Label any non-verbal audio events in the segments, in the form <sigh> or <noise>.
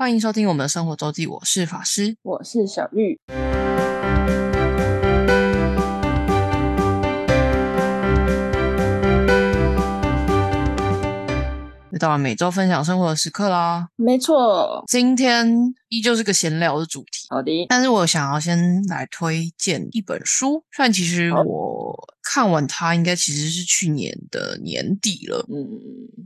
欢迎收听我们的生活周记，我是法师。我是小玉。又到了每周分享生活的时刻啦。没错，今天依旧是个闲聊的主题，好的，但是我想要先来推荐一本书，虽然其实我看完它应该其实是去年的年底了。嗯，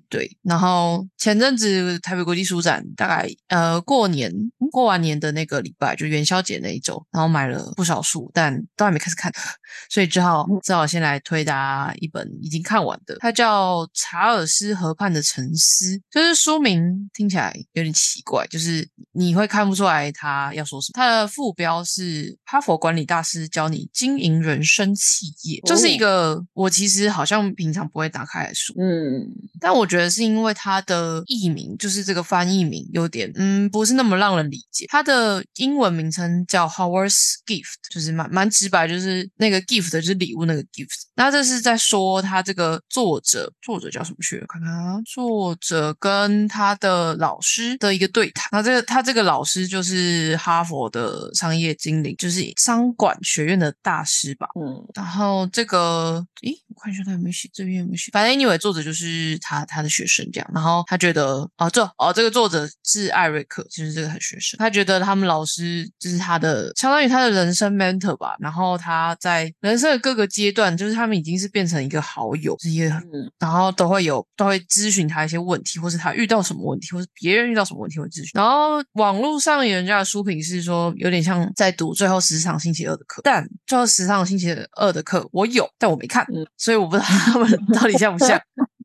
对，然后前阵子台北国际书展，大概呃过年过完年的那个礼拜，就元宵节那一周，然后买了不少书，但都还没开始看，<laughs> 所以只好只好先来推大家一本已经看完的，它叫《查尔斯河畔的沉思》，就是书名听起来有点奇怪，就是你会看不出来他要说什么。他的副标是哈佛管理大师教你经营人生企业，就是一个我其实好像平常不会打开来书，嗯，但我觉得是因为它的译名，就是这个翻译名有点，嗯，不是那么让人理解。它的英文名称叫 Howard's Gift，就是蛮蛮直白，就是那个 gift 就是礼物那个 gift。那这是在说他这个作者，作者叫什么去？看看啊，作者跟他的老师的一个对谈。那这个他这个老师就是哈佛的商业经理，就是商管学院的大师吧。嗯，然后这个，咦，我看一下他有没有写，这边有没有写？反正 anyway，作者就是他他的学生这样。然后他觉得，哦，这哦，这个作者是艾瑞克，就是这个他学生。他觉得他们老师就是他的，相当于他的人生 mentor 吧。然后他在人生的各个阶段，就是他们已经是变成一个好友，是一个嗯然后都会有都会咨询他一些问题，或是他遇到什么问题，或是别人遇到什么问题会咨询。然后网络上有人家的书评是说，有点像在读最后十场星期二的课，但就是时尚星期二的课我有，但我没看，嗯所以我不知道他们到底像不像。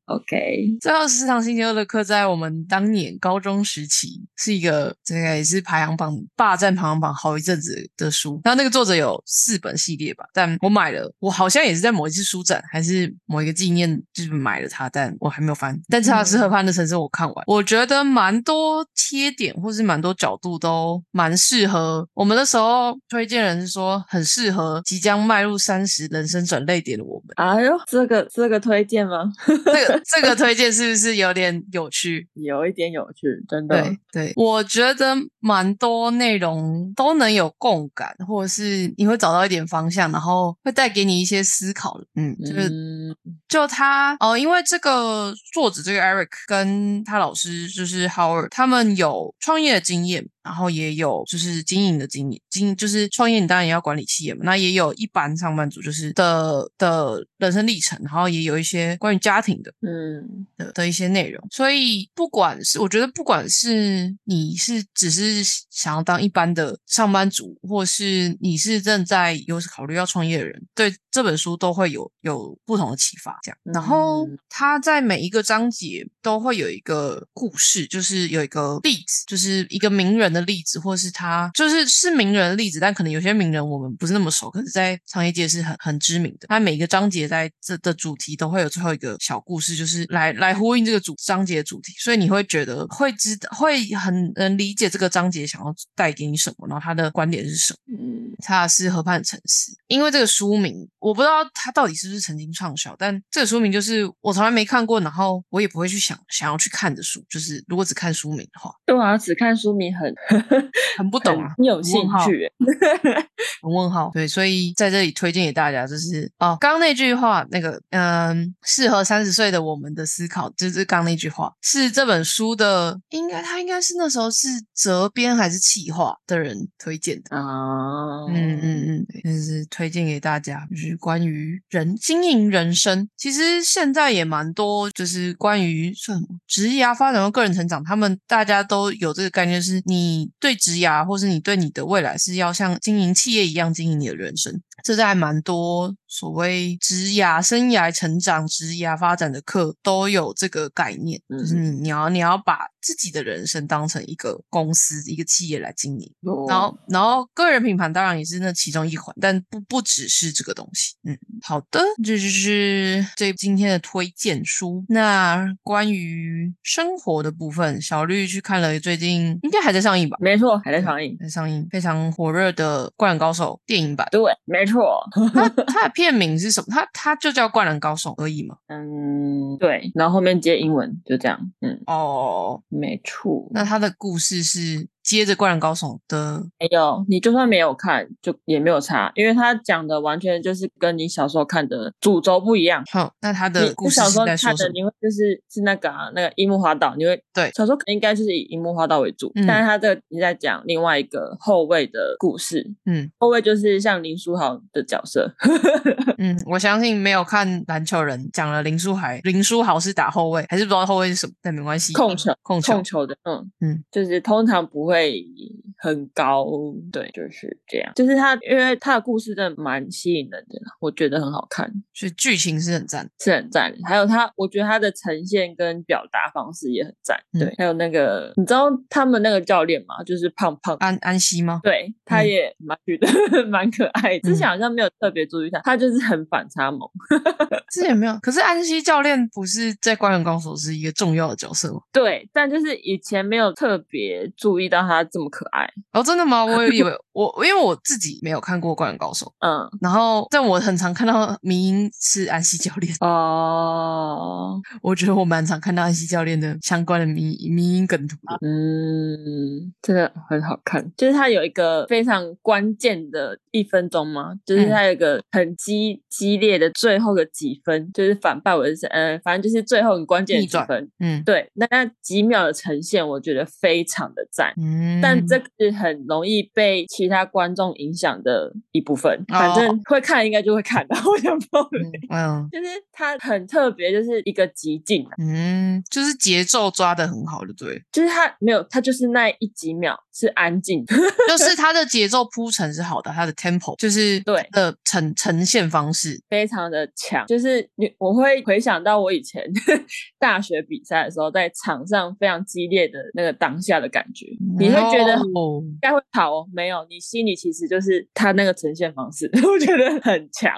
，OK，最后十堂星期二的课，在我们当年高中时期是一个这个也是排行榜霸占排行榜好一阵子的书。然后那个作者有四本系列吧，但我买了，我好像也是在某一次书展还是某一个纪念就是买了它，但我还没有翻。但查尔斯河畔的城市我看完，我觉得蛮多切点或是蛮多角度都蛮适合。我们那时候推荐人是说很适合即将迈入三十人生转泪点的我们。哎呦，这个这个推荐吗？<laughs> 这个这个推荐是不是有点有趣？<laughs> 有一点有趣，真的。对对，我觉得蛮多内容都能有共感，或者是你会找到一点方向，然后会带给你一些思考的。嗯，就是嗯，就他哦，因为这个作者这个 Eric 跟他老师就是 Howard，他们有创业的经验，然后也有就是经营的经验，经就是创业你当然也要管理企业嘛，那也有一般上班族就是的的人生历程，然后也有一些关于家庭的。嗯，的的一些内容，所以不管是我觉得，不管是你是只是想要当一般的上班族，或是你是正在有考虑要创业的人，对这本书都会有有不同的启发。这样，然后他在每一个章节都会有一个故事，就是有一个例子，就是一个名人的例子，或是他就是是名人的例子，但可能有些名人我们不是那么熟，可是在商业界是很很知名的。他每一个章节在这的主题都会有最后一个小故事，就是来来呼应这个主章节的主题，所以你会觉得会知会很能理解这个章节想要带给你什么，然后他的观点是什么。嗯，查尔斯河畔的城市，因为这个书名我不知道他到底是不是曾经畅销，但这个书名就是我从来没看过，然后我也不会去想想要去看的书，就是如果只看书名的话，对啊，只看书名很 <laughs> 很不懂啊，你有兴趣。<laughs> 很问号。对，所以在这里推荐给大家，就是哦，刚刚那句话，那个嗯，适合三十岁的我们的思考，就是刚刚那句话，是这本书的，应该他应该是那时候是责编还是企划的人推荐的。啊，嗯嗯嗯，对就是推荐给大家，就是关于人经营人生。其实现在也蛮多，就是关于算什么职涯发展和个人成长，他们大家都有这个概念，是你你对职涯，或是你对你的未来是要像经营企业一样经营你的人生。这在蛮多所谓职涯、生涯成长、职涯发展的课都有这个概念，就是你你要你要把自己的人生当成一个公司、一个企业来经营。哦然后，然后个人品牌当然也是那其中一环，但不不只是这个东西。嗯，好的，这就是这今天的推荐书。那关于生活的部分，小绿去看了最近应该还在上映吧？没错，还在上映。在上映非常火热的《灌篮高手》电影版。对，没错。它它的片名是什么？它它就叫《灌篮高手》而已嘛。嗯，对，然后后面接英文，就这样。嗯，哦，没错。那它的故事是接着《灌篮高手》的，没有，你就算没有看，就也没有差，因为他讲的完全就是跟你小时候看的主轴不一样。哼，那他的故你小事是时候看的，在说什么？你会就是是那个啊，那个樱木花道，你会对小时候应该就是以樱木花道为主，嗯但是他这个你在讲另外一个后卫的故事，嗯后卫就是像林书豪的角色，<laughs> 嗯，我相信没有看篮球人讲了林书豪，林书豪是打后卫，还是不知道后卫是什么，但没关系。控球控球控球的，嗯嗯，就是通常不会 Hey. 很高，对，就是这样。就是他，因为他的故事真的蛮吸引人的，我觉得很好看，所以剧情是很赞。是很赞。还有他，我觉得他的呈现跟表达方式也很赞，对。嗯还有那个，你知道他们那个教练吗？就是胖胖安安西吗？对，他嗯也蛮觉得 <laughs> 蛮可爱的。之前好像没有特别注意他，他就是很反差萌。<laughs> 之前没有，可是安西教练不是在《灌篮高手》是一个重要的角色吗？对，但就是以前没有特别注意到他这么可爱。哦，真的吗？我也以为 <laughs> 我因为我自己没有看过《灌篮高手》，嗯，然后但我很常看到迷音是安西教练，哦，<laughs> 我觉得我蛮常看到安西教练的相关的迷迷音梗图。嗯，真的很好看。就是他有一个非常关键的一分钟嘛，就是嗯他有一个很激激烈的最后的几分，就是反败为胜，呃，反正就是最后很关键的几分。嗯对，那那几秒的呈现，我觉得非常的赞。嗯，但这个是很容易被其他观众影响的一部分，反正会看应该就会看的，我想爆雷。嗯就是它很特别，就是一个极境，啊。嗯，就是节奏抓的很好，就对，就是它没有，它就是那一几秒是安静，<laughs> 就是它的节奏铺陈是好的，它的 tempo 就是对的呈呈现方式，非常的强。就是你我会回想到我以前 <laughs> 大学比赛的时候，在场上非常激烈的那个当下的感觉，你会觉得哦应该会跑哦，没有，你心里其实就是他那个呈现方式，<laughs> 我觉得很强。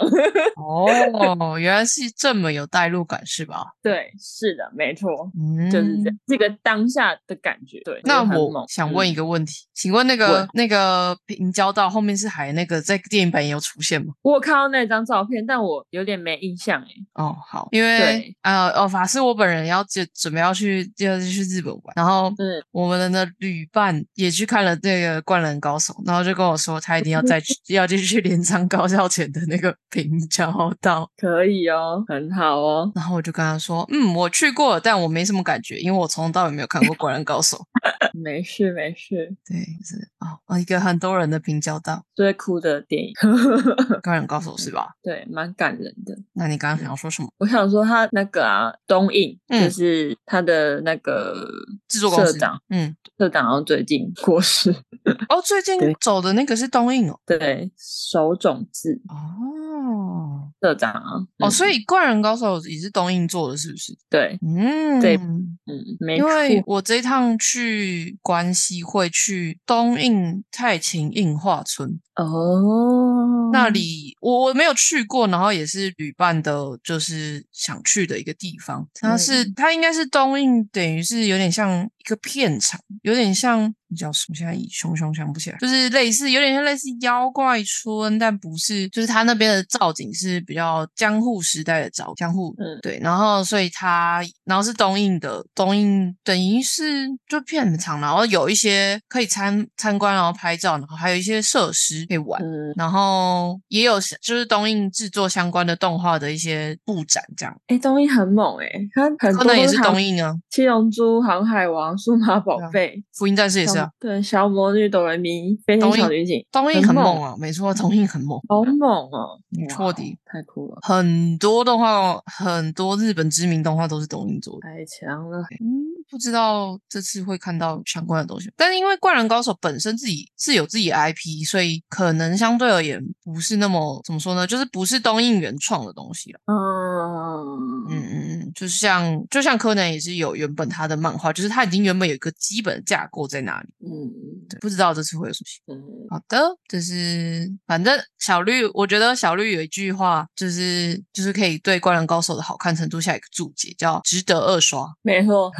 哦，原来是这么有代入感是吧？<laughs> 对，是的，没错。嗯，就是这样，这个当下的感觉。对，那我想问一嗯个问题，请问那个问那个平交道后面是海那个在电影版也有出现吗？我有看到那张照片，但我有点没印象哎。哦，好，因为对呃哦，法师我本人要准准备要去要去日本玩，然后嗯，我们的旅伴也去看了这个《灌篮高手》，然后就跟我说他一定要再去要继续镰仓高校前的那个平交道，可以哦，很好哦。然后我就跟他说，嗯，我去过，但我没什么感觉，因为我从头到尾没有看过《灌篮高手》。<laughs> 没事没事，对，是哦哦，一个很多人的平交道，最酷的电影，<laughs>《灌篮高手》是吧？对，蛮感人的。那你刚刚想要说什么？我想说他那个啊，东映、嗯就是他的那个制作公司社长，嗯，社长好像最近过世，<laughs> 哦，最近走的那个是东映哦。对，手冢治。哦。社长啊，哦，嗯所以《灌篮高手》也是东映做的，是不是？对，嗯，对。嗯，没因错，为我这一趟去关西会去东映太秦映画村哦，那里，我我没有去过，然后也是旅伴的，就是想去的一个地方。它是嗯它应该是东映，等于是有点像一个片场，有点像你叫什么？现在以熊熊想不起来，就是类似有点像类似妖怪村，但不是，就是它那边的造景是比较江户时代的造江户，嗯对，然后所以它然后是东映的，东映等于是就片很长，然后有一些可以参参观，然后拍照，然后还有一些设施可以玩。嗯，然后也有就是东映制作相关的动画的一些布展，这样。哎，东映很猛哎，他很柯南也是东映啊，七龙珠、航海王、数码宝贝，福音战士也是啊，对，小魔女、哆来咪、飞天东映小女警，东映很猛啊，没错，东映很猛，好猛哦！哇没错的，太酷了，很多动画，很多日本知名动画都是东映做的。太强了。嗯，不知道这次会看到相关的东西，但是因为《灌篮高手》本身自己是有自己的 IP，所以可能相对而言不是那么怎么说呢，就是不是东映原创的东西了。嗯嗯嗯嗯，就像就像柯南也是有原本他的漫画，就是他已经原本有一个基本的架构在那里。嗯，对，不知道这次会有什么好的，就是反正小绿，我觉得小绿有一句话，就是就是可以对《灌篮高手》的好看程度下一个注解，叫值得二刷。<laughs> 没错，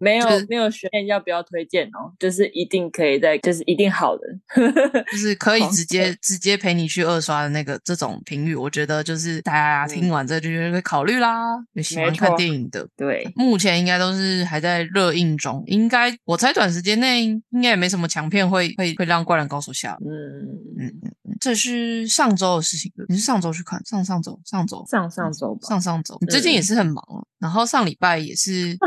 没有就是没有悬念要不要推荐哦，就是一定可以在，就是一定好的。就是可以直接直接陪你去二刷的那个这种评语，我觉得就是大家听完这就觉得会考虑啦。有喜欢看电影的，对，目前应该都是还在热映中，应该我猜短时间内应该也没什么强片会会会让《灌篮高手》下。嗯，嗯嗯嗯，这是上周的事情。你是上周去看？上上周？上周？上上周吧，上上周？你最近也嗯是很忙哦，然后上礼拜也是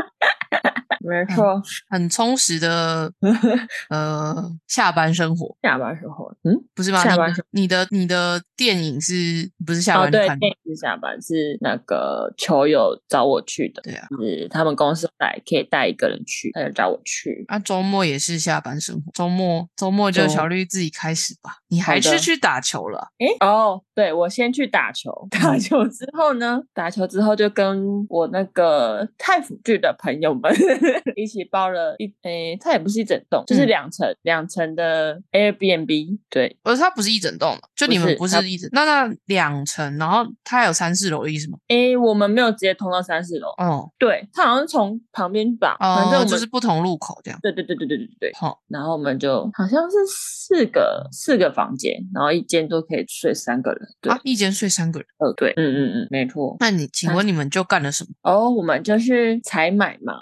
没错，很充实的 <laughs> 呃下班生活，下班生活，嗯，不是吗？下班你你的你的电影是不是下哦，对，班看？电影是下班是那个球友找我去的，对啊，是他们公司带可以带一个人去，他就找我去。啊，周末也是下班生活，周末周末就周小绿自己开始吧。你还是去打球了？诶，哦，对，我先去打球，打嗯球之后呢，打球之后就跟我那个太府剧的朋友们 <laughs> 一起包了一，诶，它也不是一整栋，就是嗯两层两层的 Airbnb，对，而它不是一整栋的，就你们不是一整，那那两层，然后它有三四楼的意思吗？诶，我们没有直接通到三四楼，哦对，它好像从旁边吧，反正就是不同路口这样。对对对对对对对，好，然后我们就好像是四个四个房间，然后一间都可以睡三个人。对，啊，一间睡三个人。呃，对，嗯嗯嗯，没错。那你请问你们就干了什么？哦，我们就是采买嘛，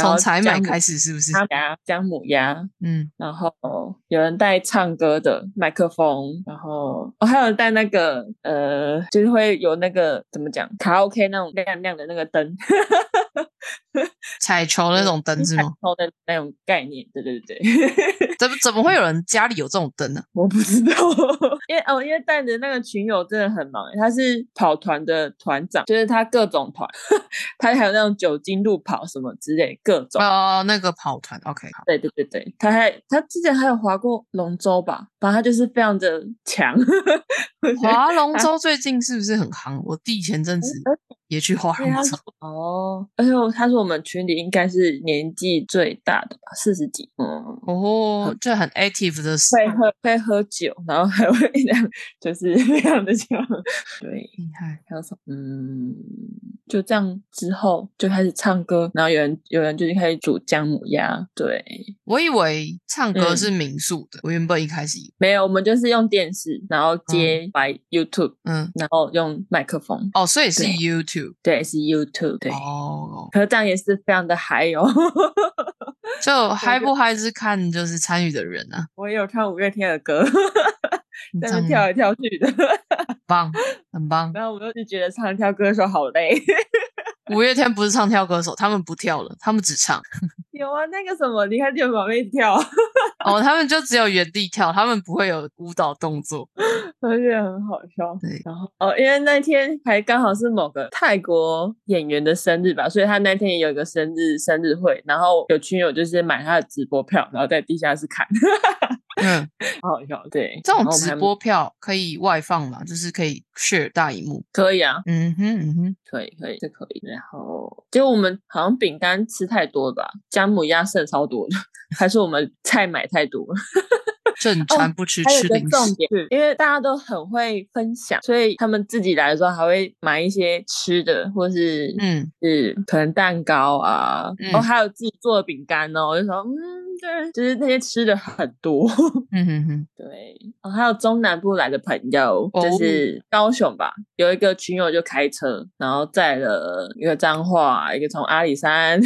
从采买开始是不是？鸭、姜母鸭，嗯，然后有人带唱歌的麦克风，然后哦还有带那个呃，就是会有那个怎么讲卡拉 OK 那种亮亮的那个灯，<laughs> 彩球那种灯是吗？那种概念，对对对对。<laughs> 怎么怎么会有人家里有这种灯呢？<laughs> 我不知道，因为哦，因为带着那个群友真的很忙，他是跑团的团长，就是他各种团，他还有那种酒精路跑什么之类各种。哦，那个跑团，OK，好。对对对对，他还他之前还有划过龙舟吧，反正他就是非常的强。划龙舟最近是不是很夯？我弟前阵子也去划对他龙舟。哦，而且他说我们群里应该是年纪最大的吧，四十几，嗯，哦，这很 active 的事，会喝会喝酒，然后还会这样，就是 <laughs> 非常的强，对。厉害。还有什么？嗯，就这样之后就开始唱歌，然后有人有人就开始煮姜母鸭。对，我以为唱歌嗯是民宿的，我原本一开始以为，没有，我们就是用电视，然后接白 YouTube，、嗯，然后用麦克风。哦，所以是对 YouTube，对，是 YouTube。对，哦，可是这样也是非常的嗨哦。<laughs> 就嗨不嗨是看就是参与的人啊，我也有唱五月天的歌，<laughs> 在那这样跳来跳去的，很棒，很棒。<laughs> 然后我就觉得唱跳歌手好累。五月天不是唱跳歌手，他们不跳了，他们只唱。有啊，那个什么，离开地球旁边一直跳，哦，他们就只有原地跳，他们不会有舞蹈动作。<laughs> 而且很好笑。对，然后哦，因为那天还刚好是某个泰国演员的生日吧，所以他那天也有一个生日生日会，然后有群友就是买他的直播票，然后在地下室看，<laughs> 嗯，<laughs> 好好笑。对，这种直播票可以外放嘛？就是可以 share 大荧幕。可以啊，嗯哼嗯哼，可以可以这可以。然后结果我们好像饼干吃太多了吧，姜母鸭剩超多的，<laughs> 还是我们菜买太多了。正餐不吃吃零食。重点，是因为大家都很会分享，所以他们自己来的时候还会买一些吃的，或是嗯，是可能蛋糕啊，嗯。哦，还有自己做的饼干哦，我就说，嗯，对，就是那些吃的很多，嗯哼哼，<laughs> 对，哦，还有中南部来的朋友，哦。就是高雄吧，有一个群友就开车，然后载了一个彰化，一个从阿里山，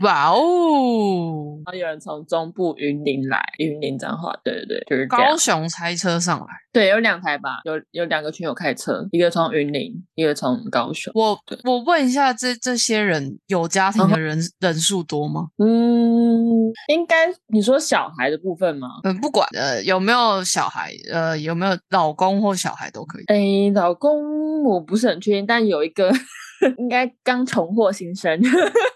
哇哦！然后有人从中部云林来，云林彰化，对对对，就是高。雄开车上来，对，有两台吧，有有两个群友开车，一个从云林，一个从高雄。我对我问一下，这这些人有家庭的人、人数多吗？嗯，应该你说小孩的部分吗？嗯，不管呃有没有小孩，呃有没有老公或小孩都可以。诶，老公我不是很确定，但有一个应该刚重获新生。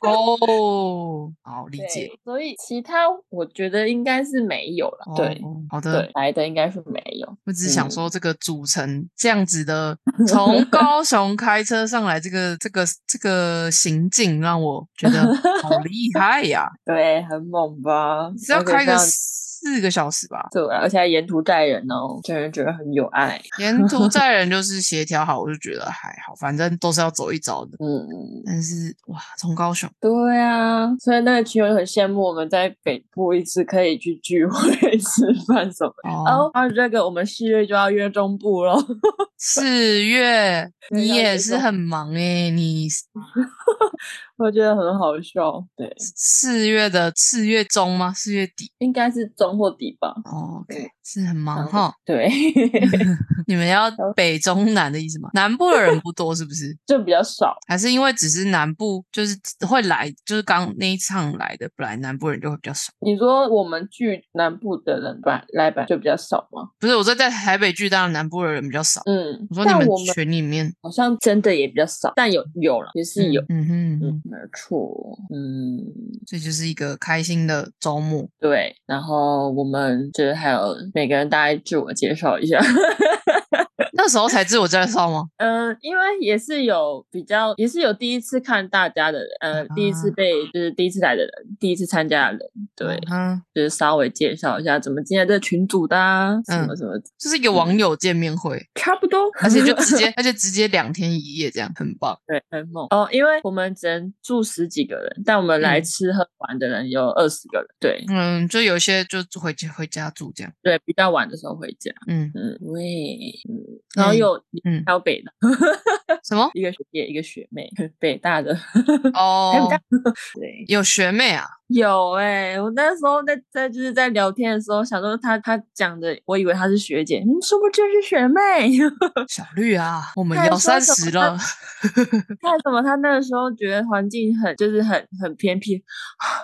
哦，好理解。，所以其他我觉得应该是没有了。对哦，好的对，。来的应该是没有。我只是想嗯说，这个组成这样子的，<laughs> 从高雄开车上来，这个这个这个行径，让我觉得好 <laughs> 厉害呀！对，很猛吧？是要开个四个小时吧？对，而且还沿途载人哦，让人觉得很有爱。沿途 <laughs> 载人就是协调好，我就觉得还好，反正都是要走一遭的。嗯，但是哇，从高雄对啊，所以那个群友很羡慕我们在北部一直可以去聚会、吃饭什么的。哦，哦，还有这个，我们四月就要约中部喽。四月 <laughs> 你也是很忙诶、你 <laughs> 我觉得很好笑。对，四月的四月中吗？四月底？应该是中或底吧。哦，OK，对是很忙哈。对，<laughs> 你们要北中南的意思吗？南部的人不多是不是？<laughs> 就比较少。还是因为只是南部就是会来，就是刚那一场来的，本来南部人就会比较少。你说我们聚南部的人吧来吧就比较少吗？不是我说在台北聚，当然南部的人比较少。嗯，我说你们群里面好像真的也比较少，但有有了，也是有。嗯哼嗯嗯哼，，没错，嗯，这就是一个开心的周末。对，然后我们就是还有每个人大概自我介绍一下，<laughs> 那时候才自我介绍吗？嗯，因为也是有比较，也是有第一次看大家的人，呃，第一次啊被就是第一次来的人，第一次参加的人，对，嗯，就是稍微介绍一下怎么进来这个群组的、啊，什么嗯。什么，就是一个网友见面会，差不多，而且就直接，<laughs> 而且直接两天一夜这样，很棒。对，很猛。哦，因为我们只能住十几个人，但我们来嗯。吃喝玩的人有二十个人，对。嗯，就有些就回家回家住这样。对，比较晚的时候回家，嗯，嗯，喂，嗯，然后嗯有嗯还有北的什么？<laughs> 一个学姐，一个学妹，<laughs> 北大的，哦，<laughs> 对，有学妹啊？有哎、我那时候在在就是在聊天的时候，想说他他讲的，我以为他是学姐，嗯，殊不知是学妹。<laughs> 小绿啊，我们要三十了。看什么？他那个时候觉得环境很就是很很偏僻。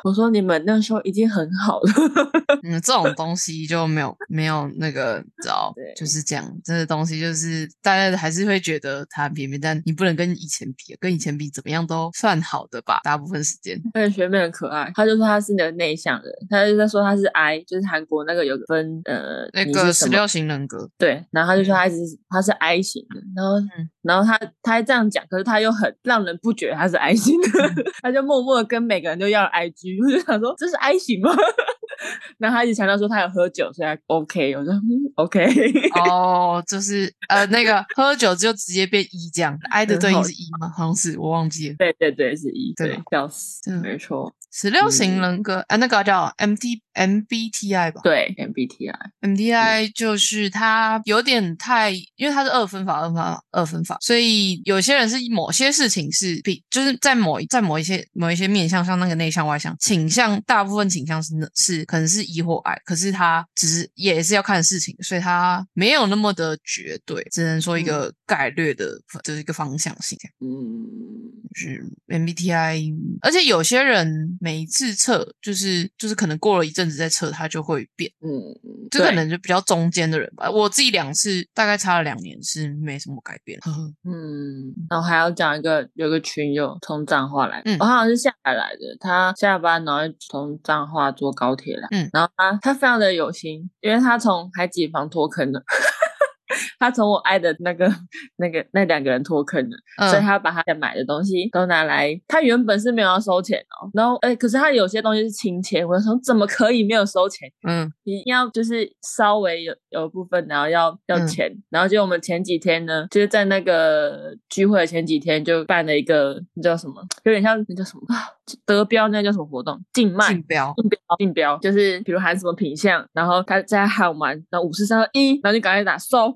我说你们那时候已经很好了。<laughs> 嗯，这种东西就没有没有那个，你知道对，就是这样。这个东西就是大家还是会觉得它很偏僻，但你不能跟以前比，跟以前比怎么样都算好的吧，大部分时间。而且学妹很可爱，她就说他是那个内向人，他就在说他是 I，就是韩国那个有分呃那个十六型人格，对，然后他就说他是他是 I 型的，然后、嗯。然后他他还这样讲，可是他又很让人不觉得他是 I 型的，他就默默的跟每个人都要了 IG，我就想说这是 I 型吗？然后他一直强调说他有喝酒，所以他 OK，我说嗯 OK，<laughs> 哦，就是呃那个喝酒就直接变一这样，I 的对应是一吗？好像是我忘记了。对对对是一，对对，笑死，嗯没错，十六型嗯人格，啊，那个叫 MT MBTI 吧？对 MBTI，MBTI 就是它有点太，因为它是二分法、二分法、二分法，所以有些人是某些事情是比，就是在某在某一些某一些面向，上那个内向外向倾向，大部分倾向是是可能是一或 I，可是他只是也是要看事情，所以他没有那么的绝对，只能说一个概略的，就是一个方向性。嗯，就是 MBTI，而且有些人每一次测，就是就是可能过了一阵子再测，他就会变。嗯，这可能就比较中间的人吧。我自己两次大概差了两年是没什么改变。呵 <laughs> 呵嗯，然后还要讲一个，有个群友从彰化来，嗯我、好像是下海来的，他下班然后从彰化坐高铁来，嗯然后他他非常的有心，因为他从海景房脱坑了。他从我爱的那个、那个、那两个人脱坑了，所以嗯他把他买的东西都拿来。他原本是没有要收钱哦，然后哎，可是他有些东西是清钱，我就说怎么可以没有收钱？嗯一定要就是稍微有有部分，然后要要嗯钱，然后就我们前几天呢，就是在那个聚会的前几天就办了一个那叫什么，有点像那叫什么啊，德标那叫什么活动？竞卖。竞标。竞标，竞标就是比如喊什么品相，然后他在喊完，然后五四三二一，然后就赶快打收，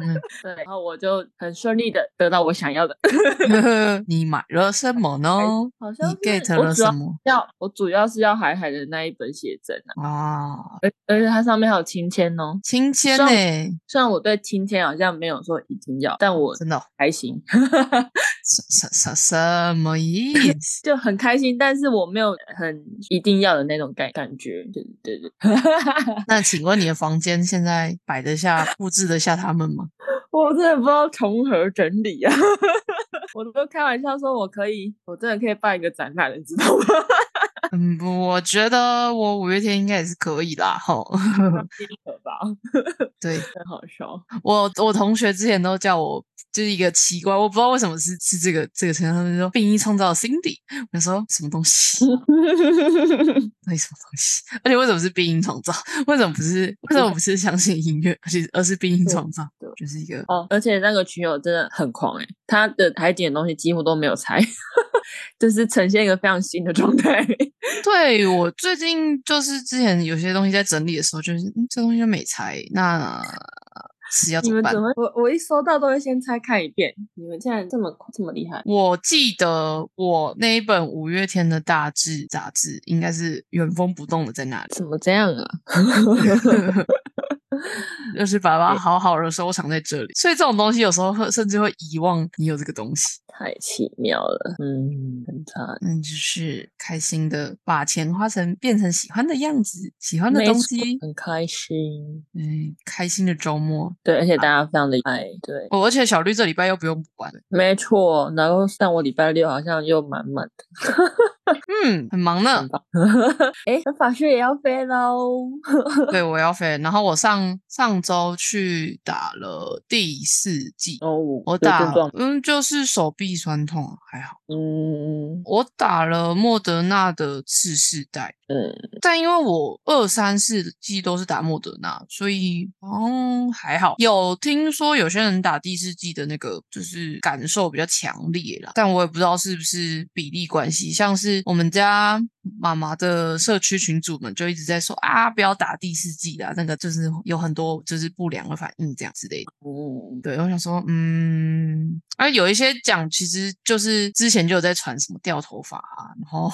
<laughs> 对，然后我就很顺利的得到我想要的，<laughs> 你买了什么呢？好像你 get 了什么要我主要是要海海的那一本写真啊，啊？而而且它上面还有亲签哦，亲签上呢？虽然我对亲签好像没有说一定要，但我真的哦还行，<laughs> 什什什什么意思？就很开心，但是我没有很一定要的那种感感觉，对对对。那请问你的房间现在摆得下、布置得下他们吗？我真的不知道从何整理啊！<laughs> 我都开玩笑说，我可以，我真的可以办一个展览，你知道吗？<laughs> 嗯，我觉得我五月天应该也是可以啦，吼。第一个吧，<laughs> 对很好笑。我，我同学之前都叫我就是一个奇怪，我不知道为什么是是这个这个称号，他们说病因创造 Cindy，我说什么东西？<laughs> 那什么东西？而且为什么是病因创造？为什么不是为什么不是相信音乐，而且而是病因创造？对就是一个哦，而且那个群友真的很狂哎、他的海点的东西几乎都没有拆，就是呈现一个非常新的状态。<laughs> 对我最近就是之前有些东西在整理的时候，就是、嗯、这东西就没拆，那是要怎么怎？么？我我一收到都会先拆看一遍。你们现在这么这么厉害？我记得我那一本五月天的大志杂志，应该是原封不动的在那里，怎么这样啊？<laughs> 就是把它好好的收藏在这里。所以这种东西有时候会甚至会遗忘你有这个东西。太奇妙了，嗯，很惨。嗯，就是开心的把钱花成变成喜欢的样子，喜欢的东西，很开心，嗯，开心的周末。对，而且大家非常的爱，对，哦，而且小绿这礼拜又不用补完，没错。然后但我礼拜六好像又满满的，<laughs> 嗯，很忙呢。<laughs> 哎，法师也要飞喽，对，<laughs> 我要飞。然后我上上周去打了第四季，哦，我打，嗯，就是手臂酸痛啊，还好。嗯我打了莫德纳的次世代，嗯，但因为我二三四季都是打莫德纳，所以嗯还好。有听说有些人打第四季的那个就是感受比较强烈啦，但我也不知道是不是比例关系。像是我们家妈妈的社区群主们就一直在说啊，不要打第四季啦，那个就是有很多就是不良的反应这样之类的。嗯，对，我想说，嗯，啊，有一些讲其实就是之前就有在传什么掉头发啊，然后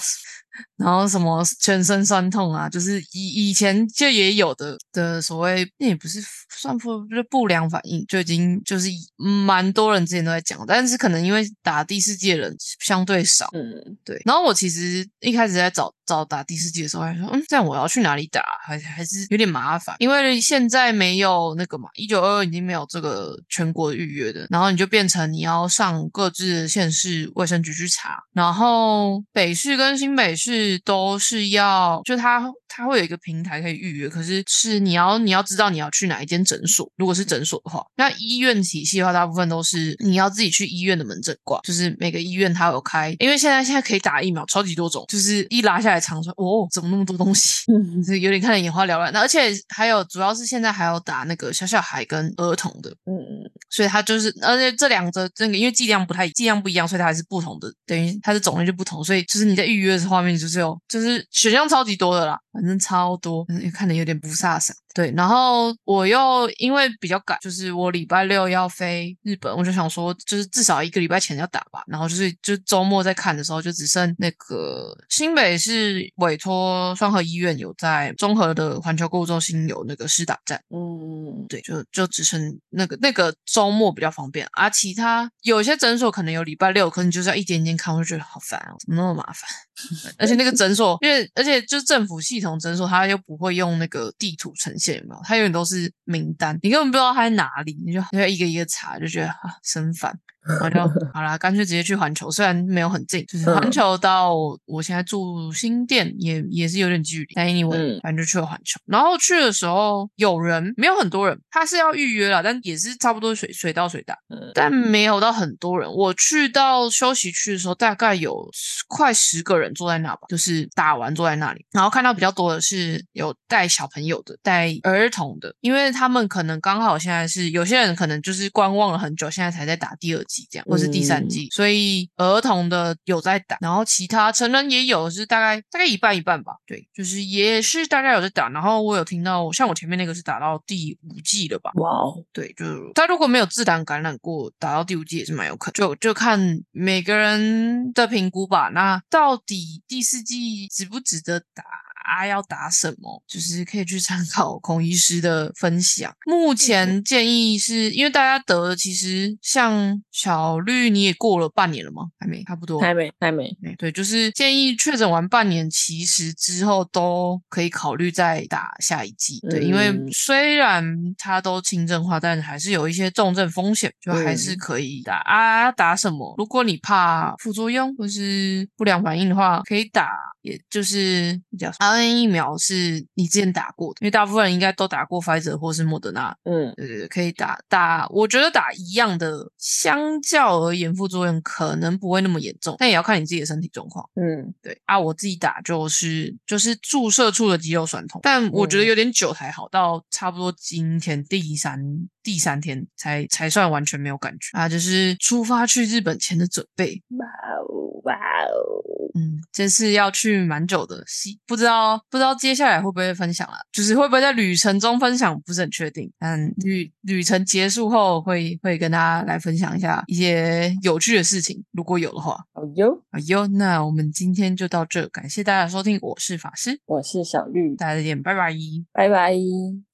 然后什么全身酸痛啊，就是以以前就也有的的所谓，那也不是算不就是不良反应，就已经就是蛮多人之前都在讲，但是可能因为打第四季的人相对少，嗯，对，然后我其实一开始在找找打第四季的时候，还说，嗯，这样我要去哪里打，还还是有点麻烦，因为现在没有那个嘛，一九二二已经没有这个全国预约的，然后你就变成你要上各自的县市卫生局去查，然后北市跟新北市都是要，就它它会有一个平台可以预约，可是是你要你要知道你要去哪一间诊所，如果是诊所的话，那医院体系的话，大部分都是你要自己去医院的门诊挂，就是每个医院它有开，因为现在现在可以打疫苗，超级多种，就是一拉下来长说，哦，怎么那么多东西？<laughs> 嗯就是有点看得眼花缭乱。那而且还有，主要是现在还有打那个小小孩跟儿童的，嗯，所以它就是，而且这两者这个因为剂量不太剂量不一样，所以它还是不同的，等于它的种类就不同，所以就是你在预约的画面就是有就是选项超级多的啦，反正超多，嗯看的有点不飒飒。对，然后我又因为比较赶，就是我礼拜六要飞日本，我就想说，就是至少一个礼拜前要打吧。然后就是就周末在看的时候，就只剩那个新北是委托双河医院有在综合的环球购物中心有那个试打站。嗯，对，就就只剩那个那个周末比较方便，而、其他有些诊所可能有礼拜六，可能就是要一点一间看，我就觉得好烦哦，怎么那么麻烦？对 <laughs> 而且那个诊所，因为而且就是政府系统诊所，它又不会用那个地图呈现，有没有？它永远都是名单，你根本不知道它在哪里，你就你就一个一个查，就觉得啊生烦。然后就 <laughs> 好啦，干脆直接去环球，虽然没有很近，就是环嗯球到我现在住新店也也是有点距离，但 anyway，、嗯反正就去了环球。然后去的时候有人，没有很多人，他是要预约啦，但也是差不多水水到水打，嗯但没有到很多人。我去到休息区的时候，大概有快十个人坐在那吧，就是打完坐在那里。然后看到比较多的是有带小朋友的，带儿童的，因为他们可能刚好现在是有些人可能就是观望了很久，现在才在打第二季这样，或是第三季，所以儿童的有在打，然后其他成人也有，是大概大概一半一半吧。对，就是也是大家有在打。然后我有听到，像我前面那个是打到第五季了吧？哇哦，对，就他如果没有自然感染过，打到第五季也是蛮有可能。就就看每个人的评估吧。那到底第四季值不值得打？啊要打什么，就是可以去参考孔医师的分享。目前建议是因为大家得了，其实像小绿你也过了半年了吗？还没，差不多。还没，还没。对，就是建议确诊完半年，其实之后都可以考虑再打下一剂。对，因为嗯虽然它都轻症化，但还是有一些重症风险，就还是嗯可以打、啊。打什么？如果你怕副作用或是不良反应的话，可以打，也就是叫 RNA 疫苗是你之前打过的，因为大部分人应该都打过 Pfizer 或是莫德纳。嗯对对对，可以打打，我觉得打一样的，相较而言副作用可能不会那么严重，但也要看你自己的身体状况。嗯对啊，我自己打就是就是注射处的肌肉酸痛，但我觉得嗯有点久才好，到差不多今天第三第三天才才算完全没有感觉啊，就是出发去日本前的准备。哇哦哇哦，嗯，这次要去蛮久的，希不知道不知道接下来会不会分享了，就是会不会在旅程中分享，不是很确定。但旅旅程结束后会会跟大家来分享一下一些有趣的事情，如果有的话。好哟，好哟，那我们今天就到这，感谢大家收听，我是法师，我是小绿，大家再见，拜拜。拜拜。